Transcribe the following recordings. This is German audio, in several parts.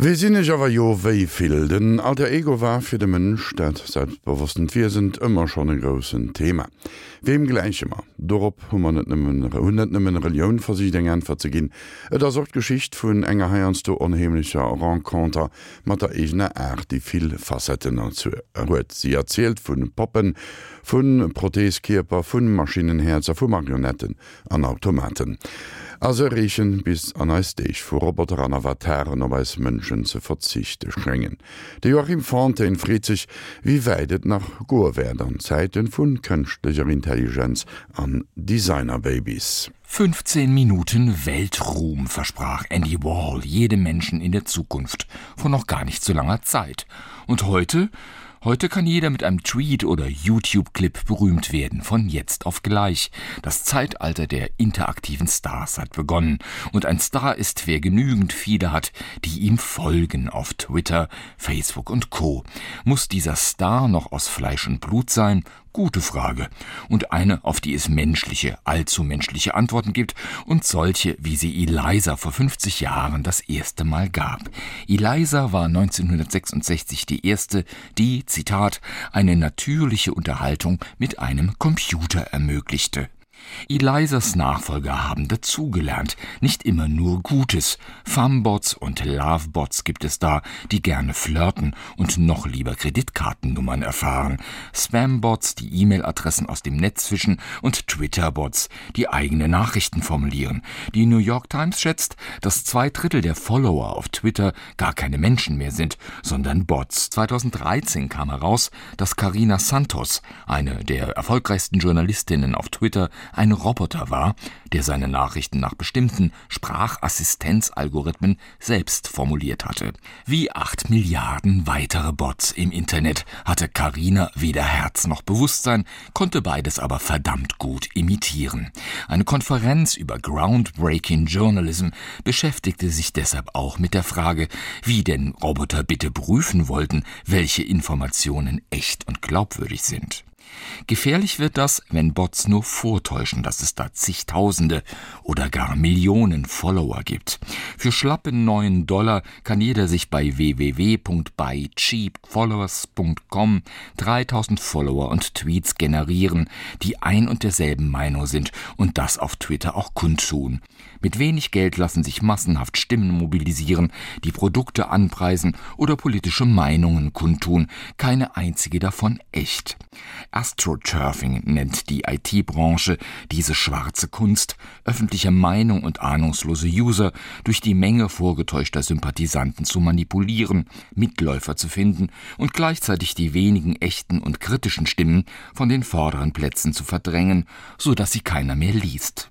We sinnnech awer jo wéi fil den alter Ego war fir de Mënsch dat selbstbewussten wir sind immer schon e grossen Thema. Wem gleich immer Dorop hummer net nëmmen hunet nëmmen Reioun versieding enfer ze ginn, Et der sorgt Geschicht vun enger heierns du onheimlicher Rankonter mat der egener Art die vill Facetten zu huet. Sie erzählt vun Poppen, vun Protheskierper, vun Maschinenherzer, vu Marionetten an Automaten. Also riechen bis an Eisdeich vu Roboter an Avataren om als Mënschen ze verzichte schwngen. De Joachim Fante en friet sich, wie weidet nach Goerwädern Zeititen vun kënchtlicher Intelligenz an Designerbabys. 15 Minuten Weltruhm versprach Andy Wall jedem Menschen in der Zukunft vor noch gar nicht so langer Zeit. Und heute Heute kann jeder mit einem Tweet oder YouTube-Clip berühmt werden, von jetzt auf gleich. Das Zeitalter der interaktiven Stars hat begonnen. Und ein Star ist, wer genügend viele hat, die ihm folgen auf Twitter, Facebook und Co. Muss dieser Star noch aus Fleisch und Blut sein Gute Frage und eine, auf die es menschliche, allzu menschliche Antworten gibt und solche, wie sie Eliza vor 50 Jahren das erste Mal gab. Eliza war 1966 die erste, die, Zitat, eine natürliche Unterhaltung mit einem Computer ermöglichte. Elisas Nachfolger haben dazugelernt, nicht immer nur Gutes. Fambots und Lovebots gibt es da, die gerne flirten und noch lieber Kreditkartennummern erfahren. Spambots, die E-Mail-Adressen aus dem Netz fischen und Twitterbots, die eigene Nachrichten formulieren. Die New York Times schätzt, dass zwei Drittel der Follower auf Twitter gar keine Menschen mehr sind, sondern Bots. 2013 kam heraus, dass Carina Santos, eine der erfolgreichsten Journalistinnen auf Twitter, ein Roboter war, der seine Nachrichten nach bestimmten Sprachassistenzalgorithmen selbst formuliert hatte. Wie acht Milliarden weitere Bots im Internet hatte Carina weder Herz noch Bewusstsein, konnte beides aber verdammt gut imitieren. Eine Konferenz über Groundbreaking Journalism beschäftigte sich deshalb auch mit der Frage, wie denn Roboter bitte prüfen wollten, welche Informationen echt und glaubwürdig sind. Gefährlich wird das, wenn Bots nur vortäuschen, dass es da zigtausende oder gar Millionen Follower gibt. Für schlappen neuen Dollar kann jeder sich bei www.buycheapfollowers.com 3000 Follower und Tweets generieren, die ein und derselben Meinung sind und das auf Twitter auch kundtun. Mit wenig Geld lassen sich massenhaft Stimmen mobilisieren, die Produkte anpreisen oder politische Meinungen kundtun, keine einzige davon echt. Astroturfing nennt die IT-Branche diese schwarze Kunst, öffentliche Meinung und ahnungslose User durch die Menge vorgetäuschter Sympathisanten zu manipulieren, Mitläufer zu finden und gleichzeitig die wenigen echten und kritischen Stimmen von den vorderen Plätzen zu verdrängen, so dass sie keiner mehr liest.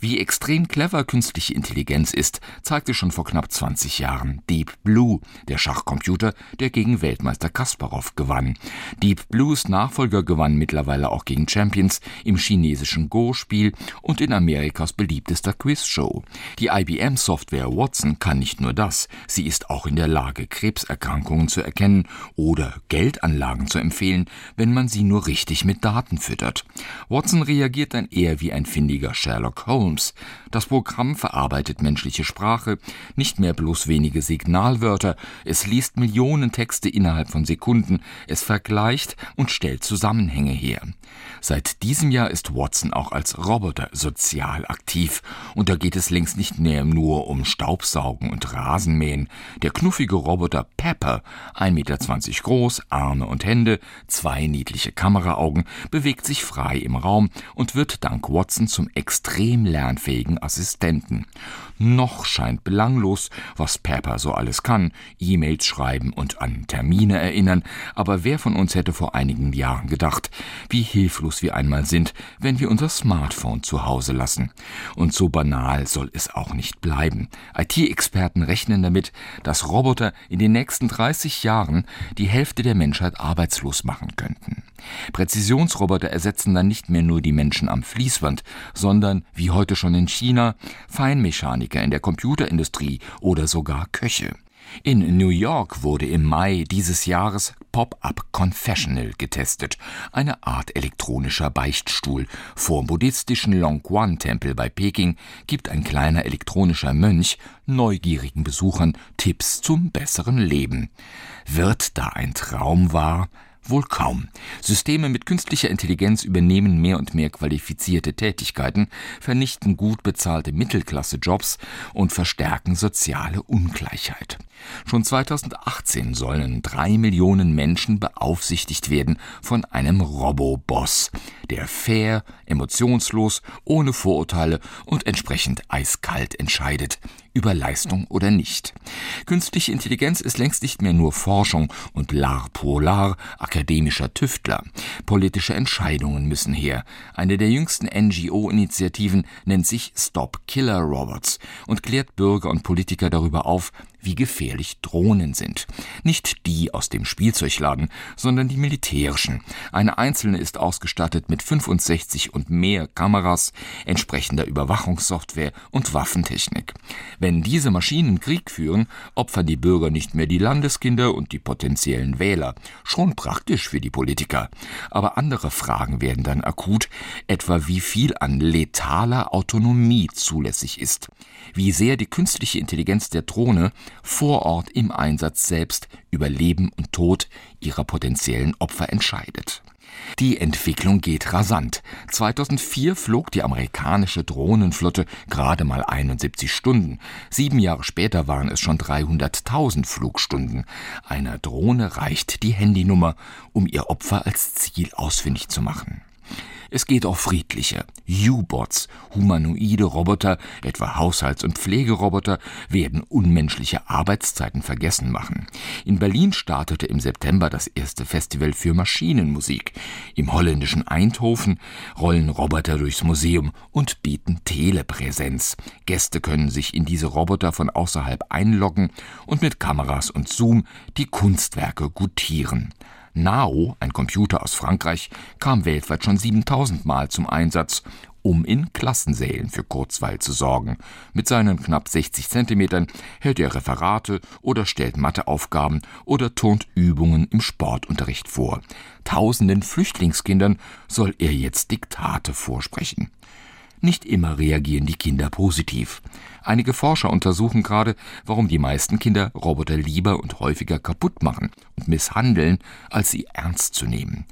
Wie extrem clever künstliche Intelligenz ist, zeigte schon vor knapp 20 Jahren Deep Blue, der Schachcomputer, der gegen Weltmeister Kasparov gewann. Deep Blues Nachfolger gewann mittlerweile auch gegen Champions im chinesischen Go-Spiel und in Amerikas beliebtester Quizshow. Die IBM-Software Watson kann nicht nur das, sie ist auch in der Lage, Krebserkrankungen zu erkennen oder Geldanlagen zu empfehlen, wenn man sie nur richtig mit Daten füttert. Watson reagiert dann eher wie ein findiger Sherlock Holmes. Das Programm verarbeitet menschliche Sprache, nicht mehr bloß wenige Signalwörter, es liest Millionen Texte innerhalb von Sekunden, es vergleicht und stellt Zusammenhänge her. Seit diesem Jahr ist Watson auch als Roboter sozial aktiv, und da geht es längst nicht mehr nur um Staubsaugen und Rasenmähen. Der knuffige Roboter Pepper, 1,20 Meter groß, Arme und Hände, zwei niedliche Kameraaugen, bewegt sich frei im Raum und wird dank Watson zum extrem lernfähigen Assistenten. Noch scheint belanglos, was Pepper so alles kann, E-Mails schreiben und an Termine erinnern, aber wer von uns hätte vor einigen Jahren gedacht, wie hilflos wir einmal sind, wenn wir unser Smartphone zu Hause lassen. Und so banal soll es auch nicht bleiben. IT-Experten rechnen damit, dass Roboter in den nächsten 30 Jahren die Hälfte der Menschheit arbeitslos machen könnten. Präzisionsroboter ersetzen dann nicht mehr nur die Menschen am Fließwand, sondern, wie heute schon in China, Feinmechaniker in der Computerindustrie oder sogar Köche. In New York wurde im Mai dieses Jahres Pop-up Confessional getestet, eine Art elektronischer Beichtstuhl. Vor buddhistischen Longquan-Tempel bei Peking gibt ein kleiner elektronischer Mönch neugierigen Besuchern Tipps zum besseren Leben. Wird da ein Traum wahr? Wohl kaum. Systeme mit künstlicher Intelligenz übernehmen mehr und mehr qualifizierte Tätigkeiten, vernichten gut bezahlte Mittelklassejobs und verstärken soziale Ungleichheit. Schon 2018 sollen drei Millionen Menschen beaufsichtigt werden von einem Roboboss, der fair, emotionslos, ohne Vorurteile und entsprechend eiskalt entscheidet, über Leistung oder nicht. Künstliche Intelligenz ist längst nicht mehr nur Forschung und lar polar akademischer Tüftler. Politische Entscheidungen müssen her. Eine der jüngsten NGO-Initiativen nennt sich Stop Killer Robots und klärt Bürger und Politiker darüber auf, wie gefährlich Drohnen sind. Nicht die aus dem Spielzeugladen, sondern die militärischen. Eine einzelne ist ausgestattet mit 65 und mehr Kameras, entsprechender Überwachungssoftware und Waffentechnik. Wenn diese Maschinen Krieg führen, opfern die Bürger nicht mehr die Landeskinder und die potenziellen Wähler. Schon praktisch für die Politiker. Aber andere Fragen werden dann akut, etwa wie viel an letaler Autonomie zulässig ist. Wie sehr die künstliche Intelligenz der Drohne vor Ort im Einsatz selbst über Leben und Tod ihrer potenziellen Opfer entscheidet. Die Entwicklung geht rasant. 2004 flog die amerikanische Drohnenflotte gerade mal 71 Stunden. Sieben Jahre später waren es schon 300.000 Flugstunden. Einer Drohne reicht die Handynummer, um ihr Opfer als Ziel ausfindig zu machen. Es geht auch friedliche. U-Bots, humanoide Roboter, etwa Haushalts- und Pflegeroboter, werden unmenschliche Arbeitszeiten vergessen machen. In Berlin startete im September das erste Festival für Maschinenmusik. Im holländischen Eindhoven rollen Roboter durchs Museum und bieten Telepräsenz. Gäste können sich in diese Roboter von außerhalb einloggen und mit Kameras und Zoom die Kunstwerke gutieren. Nao, ein Computer aus Frankreich, kam weltweit schon 7000 Mal zum Einsatz, um in Klassensälen für Kurzweil zu sorgen. Mit seinen knapp 60 Zentimetern hält er Referate oder stellt Matheaufgaben oder turnt Übungen im Sportunterricht vor. Tausenden Flüchtlingskindern soll er jetzt Diktate vorsprechen. Nicht immer reagieren die Kinder positiv. Einige Forscher untersuchen gerade, warum die meisten Kinder Roboter lieber und häufiger kaputt machen und misshandeln, als sie ernst zu nehmen.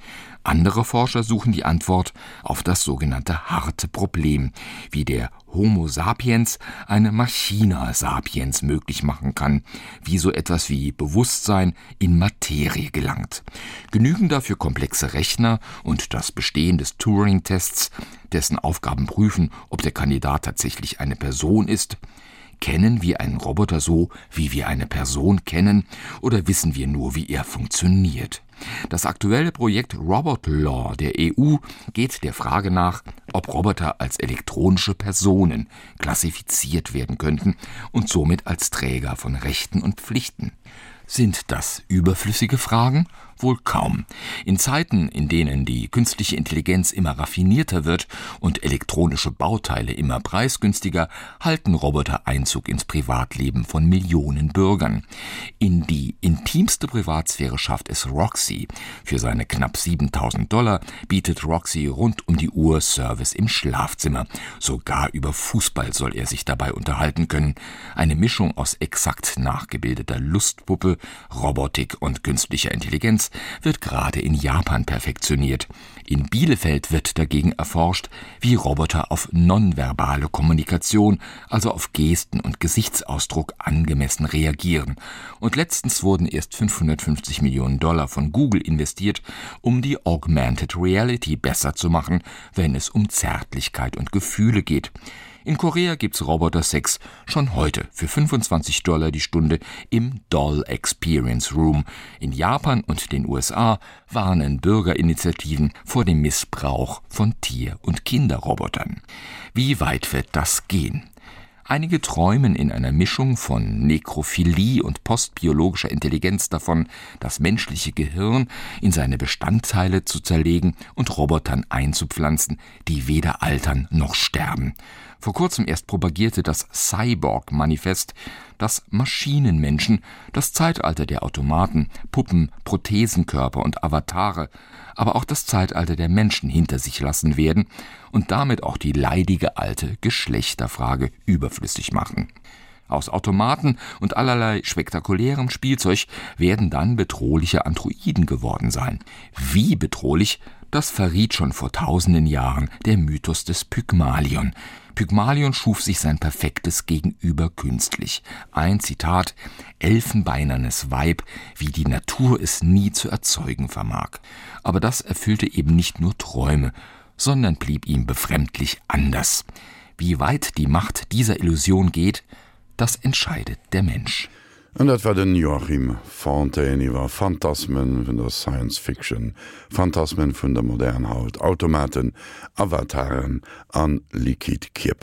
Andere Forscher suchen die Antwort auf das sogenannte harte Problem, wie der Homo sapiens eine Maschina sapiens möglich machen kann, wie so etwas wie Bewusstsein in Materie gelangt. Genügen dafür komplexe Rechner und das Bestehen des Turing-Tests, dessen Aufgaben prüfen, ob der Kandidat tatsächlich eine Person ist, Kennen wir einen Roboter so, wie wir eine Person kennen, oder wissen wir nur, wie er funktioniert? Das aktuelle Projekt Robot Law der EU geht der Frage nach, ob Roboter als elektronische Personen klassifiziert werden könnten und somit als Träger von Rechten und Pflichten. Sind das überflüssige Fragen? Wohl kaum. In Zeiten, in denen die künstliche Intelligenz immer raffinierter wird und elektronische Bauteile immer preisgünstiger, halten Roboter Einzug ins Privatleben von Millionen Bürgern. In die intimste Privatsphäre schafft es Roxy. Für seine knapp 7000 Dollar bietet Roxy rund um die Uhr Service im Schlafzimmer. Sogar über Fußball soll er sich dabei unterhalten können. Eine Mischung aus exakt nachgebildeter Lustpuppe, Robotik und künstlicher Intelligenz wird gerade in Japan perfektioniert. In Bielefeld wird dagegen erforscht, wie Roboter auf nonverbale Kommunikation, also auf Gesten und Gesichtsausdruck angemessen reagieren. Und letztens wurden erst 550 Millionen Dollar von Google investiert, um die Augmented Reality besser zu machen, wenn es um Zärtlichkeit und Gefühle geht. In Korea gibt's Roboter-Sex schon heute für 25 Dollar die Stunde im Doll Experience Room. In Japan und den USA warnen Bürgerinitiativen vor dem Missbrauch von Tier- und Kinderrobotern. Wie weit wird das gehen? Einige träumen in einer Mischung von Nekrophilie und postbiologischer Intelligenz davon, das menschliche Gehirn in seine Bestandteile zu zerlegen und Robotern einzupflanzen, die weder altern noch sterben. Vor kurzem erst propagierte das Cyborg-Manifest, dass Maschinenmenschen das Zeitalter der Automaten, Puppen, Prothesenkörper und Avatare, aber auch das Zeitalter der Menschen hinter sich lassen werden und damit auch die leidige alte Geschlechterfrage überflüssig machen. Aus Automaten und allerlei spektakulärem Spielzeug werden dann bedrohliche Androiden geworden sein. Wie bedrohlich, das verriet schon vor tausenden Jahren der Mythos des Pygmalion. Pygmalion schuf sich sein perfektes Gegenüber künstlich. Ein Zitat elfenbeinernes Weib, wie die Natur es nie zu erzeugen vermag. Aber das erfüllte eben nicht nur Träume, sondern blieb ihm befremdlich anders. Wie weit die Macht dieser Illusion geht, das entscheidet der Mensch. Und dat war den Joachim Fontaine iwwer Phantasmen vun der Science Fiction, Phantasmen vun der modernen Haut, Automaten, Avataren an Likidkipp.